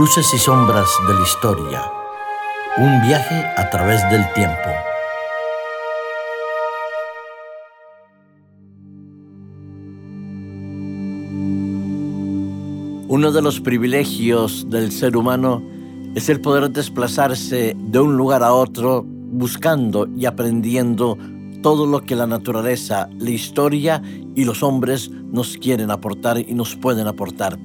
Luces y sombras de la historia. Un viaje a través del tiempo. Uno de los privilegios del ser humano es el poder desplazarse de un lugar a otro buscando y aprendiendo todo lo que la naturaleza, la historia y los hombres nos quieren aportar y nos pueden aportar.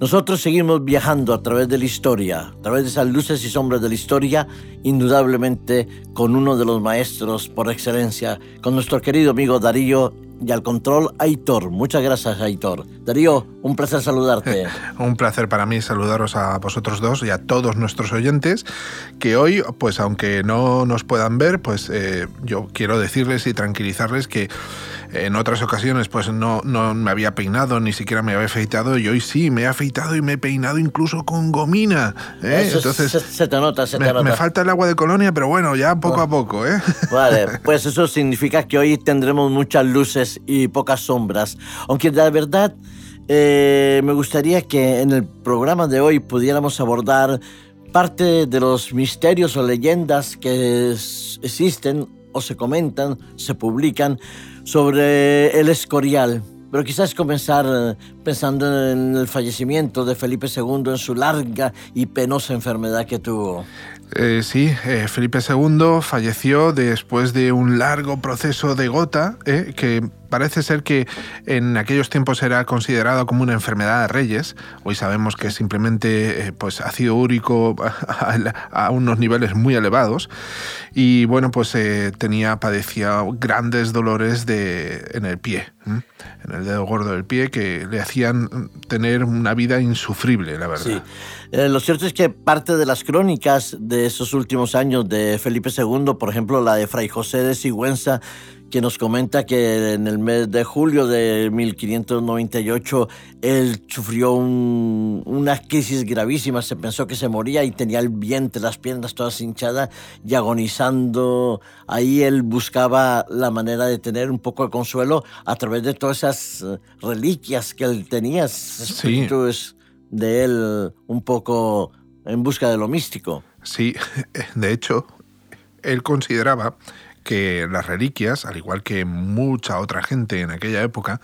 Nosotros seguimos viajando a través de la historia, a través de esas luces y sombras de la historia, indudablemente con uno de los maestros por excelencia, con nuestro querido amigo Darío y al control Aitor. Muchas gracias, Aitor. Darío, un placer saludarte. un placer para mí saludaros a vosotros dos y a todos nuestros oyentes, que hoy, pues aunque no nos puedan ver, pues eh, yo quiero decirles y tranquilizarles que en otras ocasiones pues no, no me había peinado, ni siquiera me había afeitado y hoy sí, me he afeitado y me he peinado incluso con gomina. ¿eh? Entonces, se, te nota, se te nota. Me falta el agua de colonia, pero bueno, ya poco a poco. ¿eh? Vale, pues eso significa que hoy tendremos muchas luces y pocas sombras. Aunque de verdad eh, me gustaría que en el programa de hoy pudiéramos abordar parte de los misterios o leyendas que existen o se comentan, se publican sobre el Escorial. Pero quizás comenzar eh, pensando en el fallecimiento de Felipe II, en su larga y penosa enfermedad que tuvo. Eh, sí, eh, Felipe II falleció después de un largo proceso de gota, eh, que parece ser que en aquellos tiempos era considerado como una enfermedad de reyes. Hoy sabemos que es simplemente pues, ácido úrico a, unos niveles muy elevados. Y bueno, pues tenía, padecía grandes dolores de, en el pie, en el dedo gordo del pie, que le hacían tener una vida insufrible, la verdad. Sí. lo cierto es que parte de las crónicas de esos últimos años de Felipe II, por ejemplo, la de Fray José de Sigüenza, que nos comenta que en el mes de julio de 1598 él sufrió una crisis gravísima, se pensó que se moría y tenía el vientre, las piernas todas hinchadas y agonizando. Ahí él buscaba la manera de tener un poco de consuelo a través de todas esas eh, reliquias que él tenía, espíritus de él un poco en busca de lo místico. Sí, de hecho, él consideraba que las reliquias, al igual que mucha otra gente en aquella época,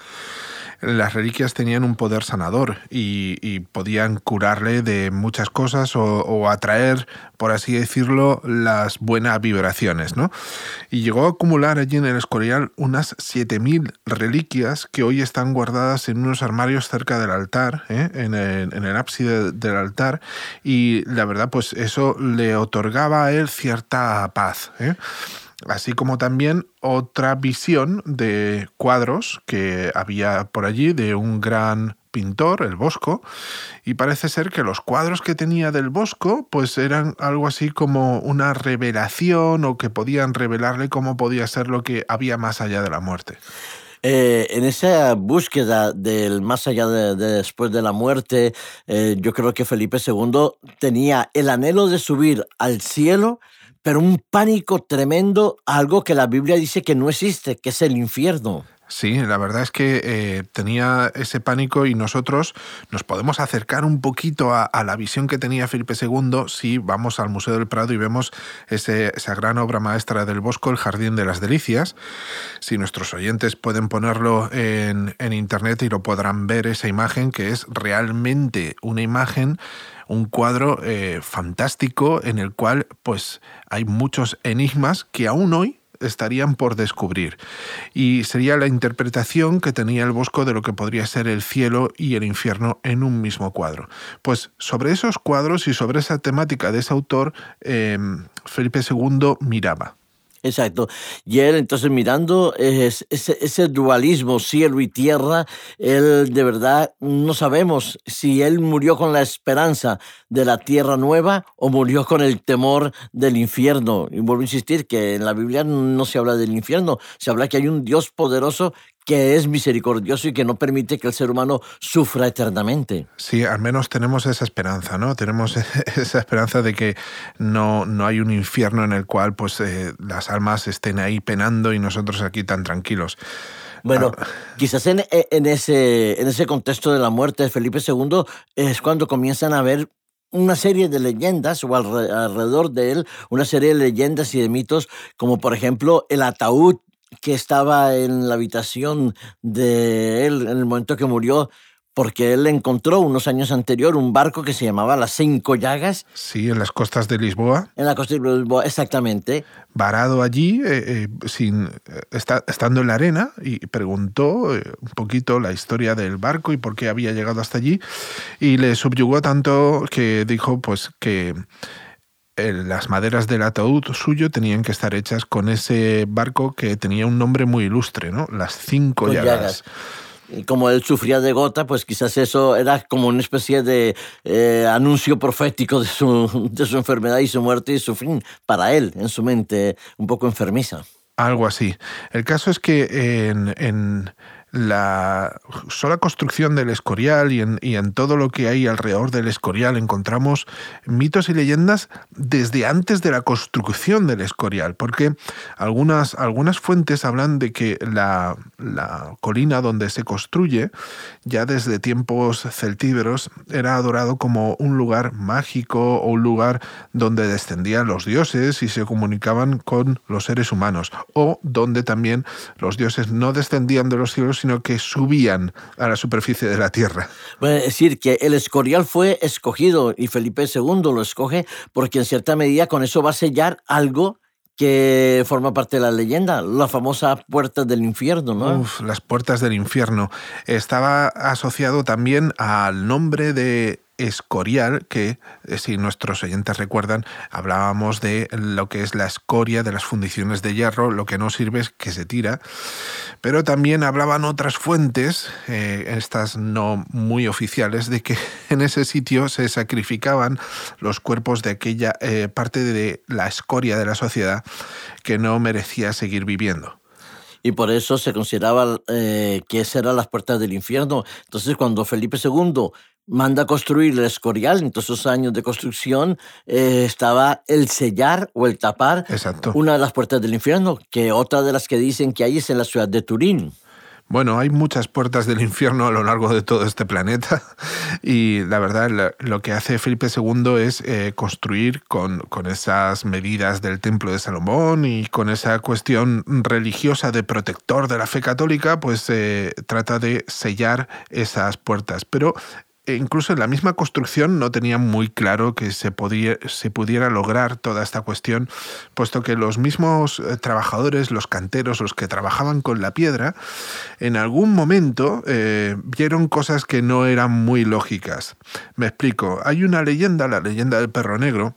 las reliquias tenían un poder sanador y, podían curarle de muchas cosas o, atraer, por así decirlo, las buenas vibraciones. ¿no? Y llegó a acumular allí en el Escorial unas 7.000 reliquias que hoy están guardadas en unos armarios cerca del altar, ¿eh? en, el, ábside del altar, y la verdad, pues eso le otorgaba a él cierta paz. ¿eh? Así como también otra visión de cuadros que había por allí de un gran pintor, el Bosco, y parece ser que los cuadros que tenía del Bosco pues eran algo así como una revelación o que podían revelarle cómo podía ser lo que había más allá de la muerte. Eh, en esa búsqueda del más allá de, después de la muerte, eh, yo creo que Felipe II tenía el anhelo de subir al cielo pero un pánico tremendo, algo que la Biblia dice que no existe, que es el infierno. Sí, la verdad es que eh, tenía ese pánico y nosotros nos podemos acercar un poquito a, la visión que tenía Felipe II si vamos al Museo del Prado y vemos esa gran obra maestra del Bosco, el Jardín de las Delicias. Si nuestros oyentes pueden ponerlo en, internet y lo podrán ver esa imagen, que es realmente una imagen un cuadro eh, fantástico en el cual pues hay muchos enigmas que aún hoy estarían por descubrir. Y sería la interpretación que tenía el Bosco de lo que podría ser el cielo y el infierno en un mismo cuadro. Pues sobre esos cuadros y sobre esa temática de ese autor, eh, Felipe II miraba. Exacto. Y él entonces mirando ese, ese, dualismo cielo y tierra, él de verdad no sabemos si él murió con la esperanza de la tierra nueva o murió con el temor del infierno. Y vuelvo a insistir que en la Biblia no se habla del infierno, se habla que hay un Dios poderoso que es misericordioso y que no permite que el ser humano sufra eternamente. Sí, al menos tenemos esa esperanza, ¿no? Tenemos esa esperanza de que no, no hay un infierno en el cual pues, eh, las almas estén ahí penando y nosotros aquí tan tranquilos. Bueno, ah. quizás en, en, ese, en ese contexto de la muerte de Felipe II es cuando comienzan a haber una serie de leyendas, o alrededor de él, una serie de leyendas y de mitos, como por ejemplo el ataúd que estaba en la habitación de él en el momento que murió, porque él encontró unos años anterior un barco que se llamaba Las Cinco Llagas. Sí, en las costas de Lisboa. En la costa de Lisboa, exactamente. Varado allí, eh, eh, sin, eh, estando en la arena, y preguntó un poquito la historia del barco y por qué había llegado hasta allí, y le subyugó tanto que dijo pues que las maderas del ataúd suyo tenían que estar hechas con ese barco que tenía un nombre muy ilustre, ¿no? Las Cinco llagas y como él sufría de gota, pues quizás eso era como una especie de eh, anuncio profético de su, de su enfermedad y su muerte y su fin para él, en su mente un poco enfermiza. Algo así. El caso es que en, en la sola construcción del Escorial y en, y en, todo lo que hay alrededor del Escorial encontramos mitos y leyendas desde antes de la construcción del Escorial, porque algunas, algunas fuentes hablan de que la, la colina donde se construye, ya desde tiempos celtíberos, era adorado como un lugar mágico o un lugar donde descendían los dioses y se comunicaban con los seres humanos, o donde también los dioses no descendían de los cielos, sino que subían a la superficie de la tierra. Bueno, es decir, que el Escorial fue escogido y Felipe II lo escoge porque en cierta medida con eso va a sellar algo que forma parte de la leyenda, la famosa puerta del infierno, ¿no? Uf, las puertas del infierno. Estaba asociado también al nombre de escorial, que eh, si nuestros oyentes recuerdan, hablábamos de lo que es la escoria de las fundiciones de hierro, lo que no sirve es que se tira, pero también hablaban otras fuentes, eh, estas no muy oficiales, de que en ese sitio se sacrificaban los cuerpos de aquella eh, parte de la escoria de la sociedad que no merecía seguir viviendo. Y por eso se consideraba que esas eran las puertas del infierno. Entonces, cuando Felipe II manda construir el Escorial, en todos esos años de construcción eh, estaba el sellar o el tapar una de las puertas del infierno, que otra de las que dicen que hay es en la ciudad de Turín. Bueno, hay muchas puertas del infierno a lo largo de todo este planeta y la verdad lo que hace Felipe II es eh, construir con, con, esas medidas del Templo de Salomón y con esa cuestión religiosa de protector de la fe católica, pues eh, trata de sellar esas puertas. Pero incluso en la misma construcción no tenía muy claro que se, se pudiera lograr toda esta cuestión, puesto que los mismos eh, trabajadores, los canteros, los que trabajaban con la piedra, en algún momento eh, vieron cosas que no eran muy lógicas. Me explico, hay una leyenda, la leyenda del perro negro,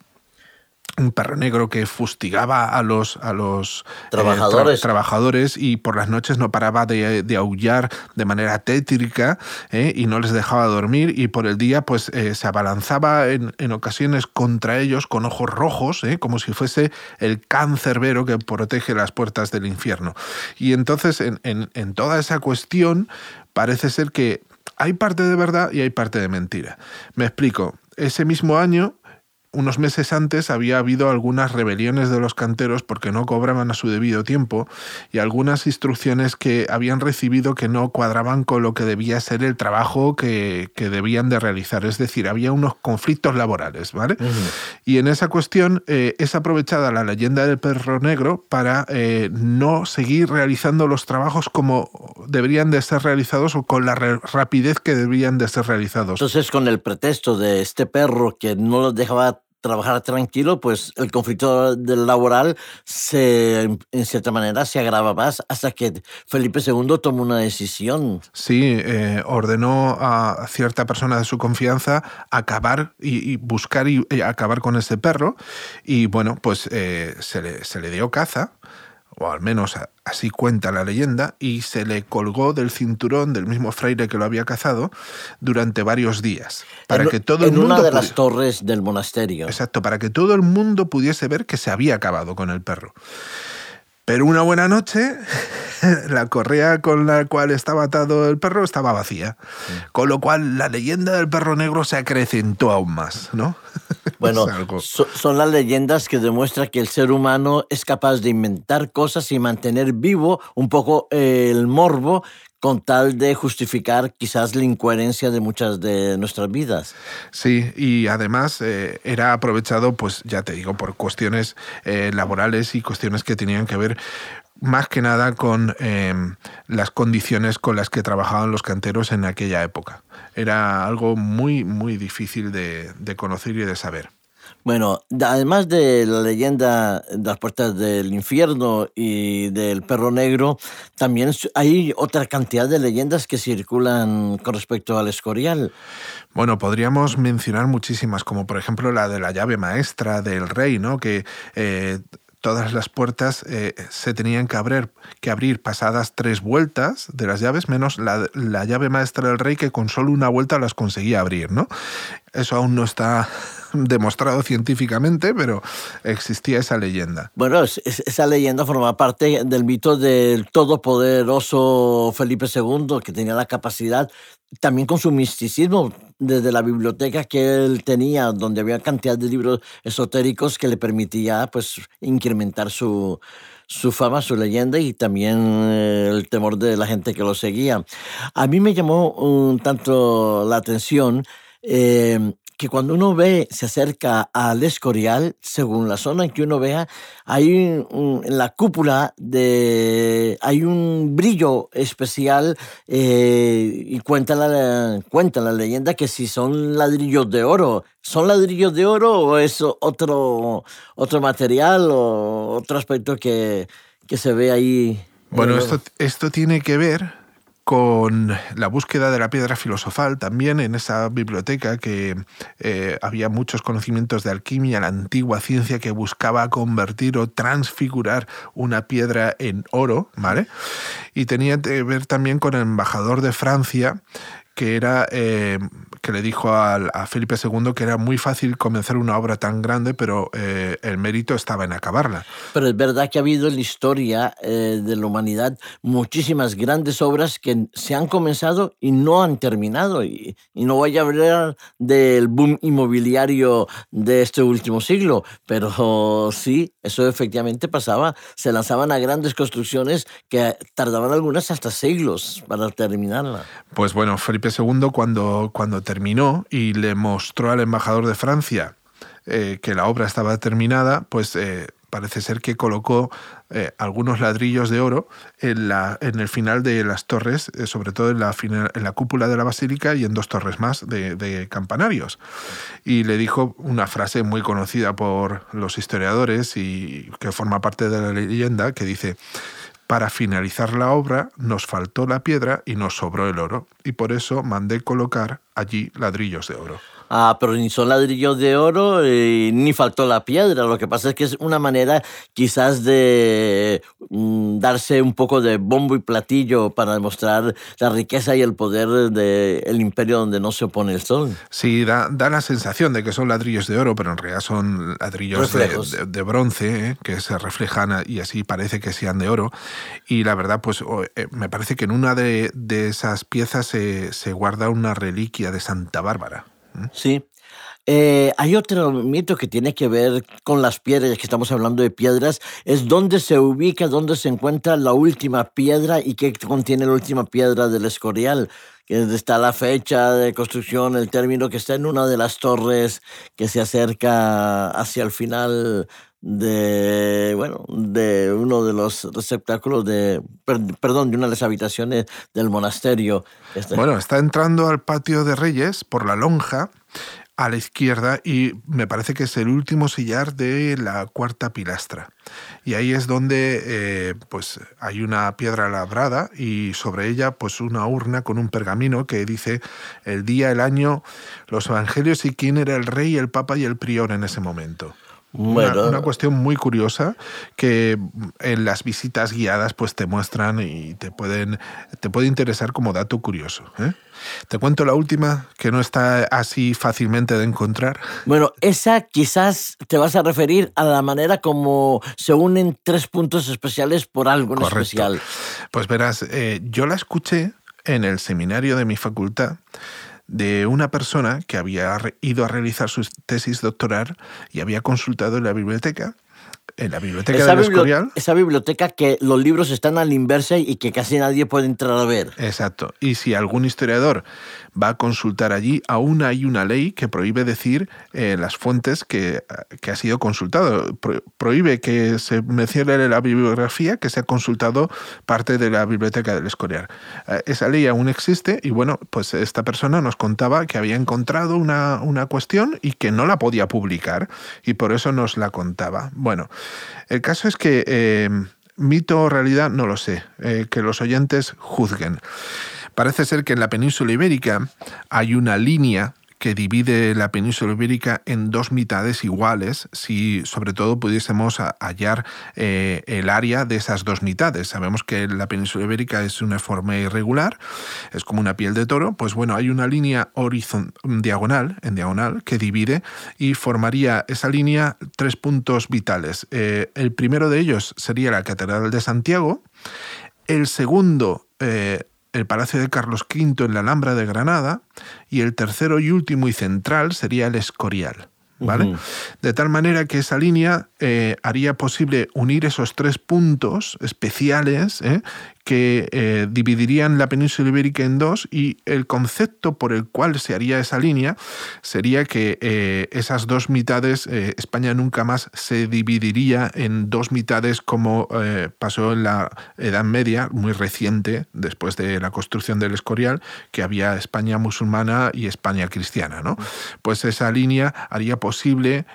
un perro negro que fustigaba a los, a los eh, trabajadores. y por las noches no paraba de, aullar de manera tétrica eh, y no les dejaba dormir y por el día pues eh, se abalanzaba en, ocasiones contra ellos con ojos rojos, como si fuese el cancerbero que protege las puertas del infierno. Y entonces en, en toda esa cuestión parece ser que hay parte de verdad y hay parte de mentira. Me explico. Ese mismo año unos meses antes había habido algunas rebeliones de los canteros porque no cobraban a su debido tiempo y algunas instrucciones que habían recibido que no cuadraban con lo que debía ser el trabajo que, debían de realizar. Es decir, había unos conflictos laborales, ¿vale? Y en esa cuestión eh, es aprovechada la leyenda del perro negro para eh, no seguir realizando los trabajos como deberían de ser realizados o con la rapidez que debían de ser realizados. Entonces, con el pretexto de este perro que no los dejaba trabajar tranquilo, pues el conflicto del laboral se, en cierta manera se agrava más hasta que Felipe II tomó una decisión. Sí, eh, ordenó a cierta persona de su confianza acabar y, buscar y, acabar con ese perro y bueno, pues eh, se, le, se le dio caza o al menos así cuenta la leyenda, y se le colgó del cinturón del mismo fraile que lo había cazado durante varios días. Para en, que todo el mundo una de las torres del monasterio. Exacto, para que todo el mundo pudiese ver que se había acabado con el perro. Pero una buena noche la correa con la cual estaba atado el perro estaba vacía. Con lo cual la leyenda del perro negro se acrecentó aún más, ¿no? Bueno, son las leyendas que demuestran que el ser humano es capaz de inventar cosas y mantener vivo un poco el morbo con tal de justificar quizás la incoherencia de muchas de nuestras vidas. Sí, y además eh, era aprovechado, pues ya te digo, por cuestiones eh, laborales y cuestiones que tenían que ver más que nada con em, las condiciones con las que trabajaban los canteros en aquella época. Era algo muy, muy difícil de conocer y de saber. Bueno, además de la leyenda de las puertas del infierno y del perro negro, también hay otra cantidad de leyendas que circulan con respecto al Escorial. Bueno, podríamos mencionar muchísimas, como por ejemplo la de la llave maestra del rey, ¿no? Que eh, todas las puertas eh, se tenían que abrir, que abrir pasadas tres vueltas de las llaves, menos la, la, llave maestra del rey que con solo una vuelta las conseguía abrir, ¿no? Eso aún no está demostrado científicamente, pero existía esa leyenda. Bueno, esa leyenda forma parte del mito del todopoderoso Felipe II, que tenía la capacidad, también con su misticismo, desde la biblioteca que él tenía, donde había cantidad de libros esotéricos que le permitía pues, incrementar su, su fama, su leyenda y también eh, el temor de la gente que lo seguía. A mí me llamó un tanto la atención eh, que cuando uno ve, se acerca al Escorial, según la zona en que uno vea, hay en la cúpula de, hay un brillo especial eh, y cuenta la, cuenta la leyenda que si son ladrillos de oro, ¿son ladrillos de oro o es otro, otro material o otro aspecto que, que se ve ahí? Bueno, esto, esto tiene que ver con la búsqueda de la piedra filosofal también en esa biblioteca que eh, había muchos conocimientos de alquimia, la antigua ciencia que buscaba convertir o transfigurar una piedra en oro, ¿vale? Y tenía que ver también con el embajador de Francia que era eh, que le dijo a, Felipe II que era muy fácil comenzar una obra tan grande, pero eh, el mérito estaba en acabarla. Pero es verdad que ha habido en la historia eh, de la humanidad muchísimas grandes obras que se han comenzado y no han terminado. Y, y no voy a hablar del boom inmobiliario de este último siglo, pero sí, eso efectivamente pasaba. Se lanzaban a grandes construcciones que tardaban algunas hasta siglos para terminarla. Pues bueno, Felipe II cuando, cuando terminó y le mostró al embajador de Francia eh, que la obra estaba terminada, pues eh, parece ser que colocó eh, algunos ladrillos de oro en, la, en el final de las torres, sobre todo en la, en la cúpula de la basílica y en dos torres más de, de, campanarios. Y le dijo una frase muy conocida por los historiadores y que forma parte de la leyenda, que dice, para finalizar la obra nos faltó la piedra y nos sobró el oro, y por eso mandé colocar allí ladrillos de oro. Ah, pero ni son ladrillos de oro eh, ni faltó la piedra. Lo que pasa es que es una manera quizás de mm, darse un poco de bombo y platillo para demostrar la riqueza y el poder del imperio donde no se opone el sol. Sí, da, la sensación de que son ladrillos de oro, pero en realidad son ladrillos de, bronce eh, que se reflejan y así parece que sean de oro. Y la verdad, pues eh, me parece que en una de, esas piezas se guarda una reliquia de Santa Bárbara. Sí. Eh, hay otro mito que tiene que ver con las piedras, que estamos hablando de piedras, es dónde se ubica, dónde se encuentra la última piedra y qué contiene la última piedra del Escorial, que está la fecha de construcción, el término que está en una de las torres que se acerca hacia el final de bueno de uno de los receptáculos de perdón de una de las habitaciones del monasterio. Este. Bueno está entrando al patio de Reyes por la lonja a la izquierda y me parece que es el último sillar de la cuarta pilastra. Y ahí es donde eh, pues hay una piedra labrada y sobre ella pues una urna con un pergamino que dice el día el año los evangelios y quién era el rey el papa y el prior en ese momento Una, cuestión muy curiosa que en las visitas guiadas pues te muestran y te pueden te puede interesar como dato curioso. ¿eh? Te cuento la última que no está así fácilmente de encontrar. Bueno, esa quizás te vas a referir a la manera como se unen tres puntos especiales por algo en especial. Pues verás, eh, yo la escuché en el seminario de mi facultad de una persona que había ido a realizar su tesis doctoral y había consultado en la biblioteca en la biblioteca esa del Escorial. Esa biblioteca que los libros están al inversa y que casi nadie puede entrar a ver. Exacto. Y si algún historiador va a consultar allí, aún hay una ley que prohíbe decir eh, las fuentes que, ha sido consultado. prohíbe que se mencione la bibliografía que se ha consultado parte de la biblioteca del Escorial. Eh, esa ley aún existe y bueno, pues esta persona nos contaba que había encontrado una, una cuestión y que no la podía publicar y por eso nos la contaba. Bueno, el caso es que... Eh, mito o realidad, no lo sé, que los oyentes juzguen. Parece ser que en la península ibérica hay una línea que divide la península ibérica en dos mitades iguales, si sobre todo pudiésemos hallar eh, el área de esas dos mitades. Sabemos que la península ibérica es una forma irregular, es como una piel de toro, pues bueno, hay una línea horizontal, diagonal, en diagonal, que divide y formaría esa línea tres puntos vitales. Eh, el primero de ellos sería la Catedral de Santiago, el segundo eh, el Palacio de Carlos V en la Alhambra de Granada y el tercero y último y central sería el Escorial. ¿Vale? De tal manera que esa línea eh, haría posible unir esos tres puntos especiales ¿eh? Que eh, dividirían la península ibérica en dos y el concepto por el cual se haría esa línea sería que eh, esas dos mitades, eh, España nunca más se dividiría en dos mitades como pasó en la Edad Media, muy reciente, después de la construcción del Escorial, que había España musulmana y España cristiana. ¿no? Pues esa línea haría posible,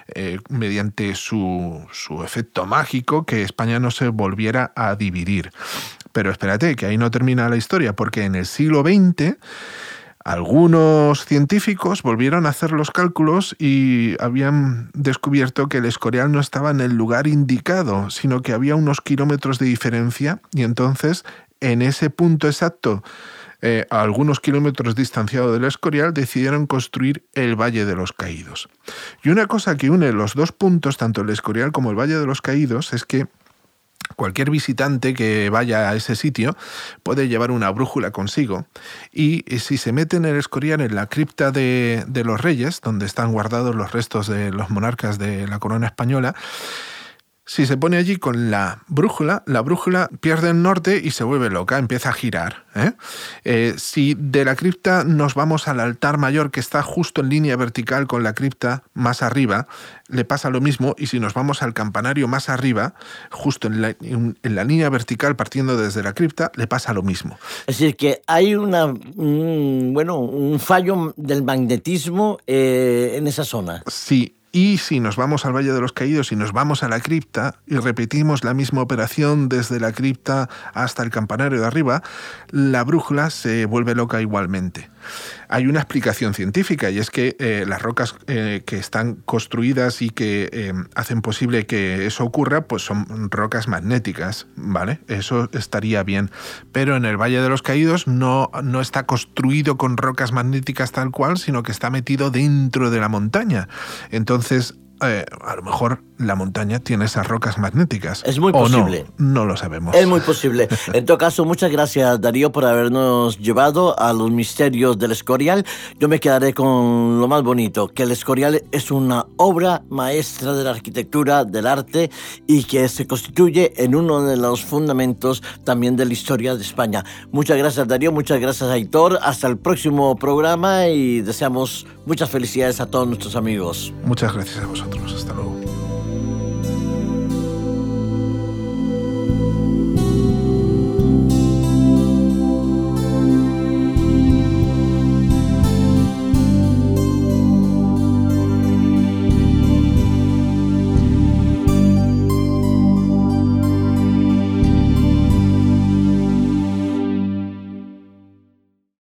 mediante su, su efecto mágico, que España no se volviera a dividir. Pero espérate, que ahí no termina la historia, porque en el siglo XX algunos científicos volvieron a hacer los cálculos y habían descubierto que el Escorial no estaba en el lugar indicado, sino que había unos kilómetros de diferencia y entonces en ese punto exacto, eh, a algunos kilómetros distanciado del Escorial, decidieron construir el Valle de los Caídos. Y una cosa que une los dos puntos, tanto el Escorial como el Valle de los Caídos, es que Cualquier visitante que vaya a ese sitio puede llevar una brújula consigo. Y si se mete en el Escorial, en la cripta de, de los reyes, donde están guardados los restos de los monarcas de la corona española, si se pone allí con la brújula, la brújula pierde el norte y se vuelve loca, empieza a girar. ¿eh? Eh, si de la cripta nos vamos al altar mayor que está justo en línea vertical con la cripta más arriba, le pasa lo mismo. Y si nos vamos al campanario más arriba, justo en la, línea vertical partiendo desde la cripta, le pasa lo mismo. Es decir, que hay una, un, bueno, un fallo del magnetismo eh, en esa zona. Sí, y si nos vamos al Valle de los Caídos y nos vamos a la cripta y repetimos la misma operación desde la cripta hasta el campanario de arriba, la brújula se vuelve loca igualmente hay una explicación científica y es que eh, las rocas eh, que están construidas y que eh, hacen posible que eso ocurra, pues son rocas magnéticas, ¿vale? Eso estaría bien. Pero en el Valle de los Caídos no, no está construido con rocas magnéticas tal cual, sino que está metido dentro de la montaña. Entonces a lo mejor la montaña tiene esas rocas magnéticas. Es muy posible. no, no, lo sabemos. Es muy posible. En todo caso, muchas gracias Darío por habernos llevado a los misterios del Escorial. Yo me quedaré con lo más bonito, que el Escorial es una obra maestra de la arquitectura, del arte y que se constituye en uno de los fundamentos también de la historia de España. Muchas gracias Darío, muchas gracias Aitor. Hasta el próximo programa y deseamos muchas felicidades a todos nuestros amigos. Muchas gracias a vosotros. Hasta luego.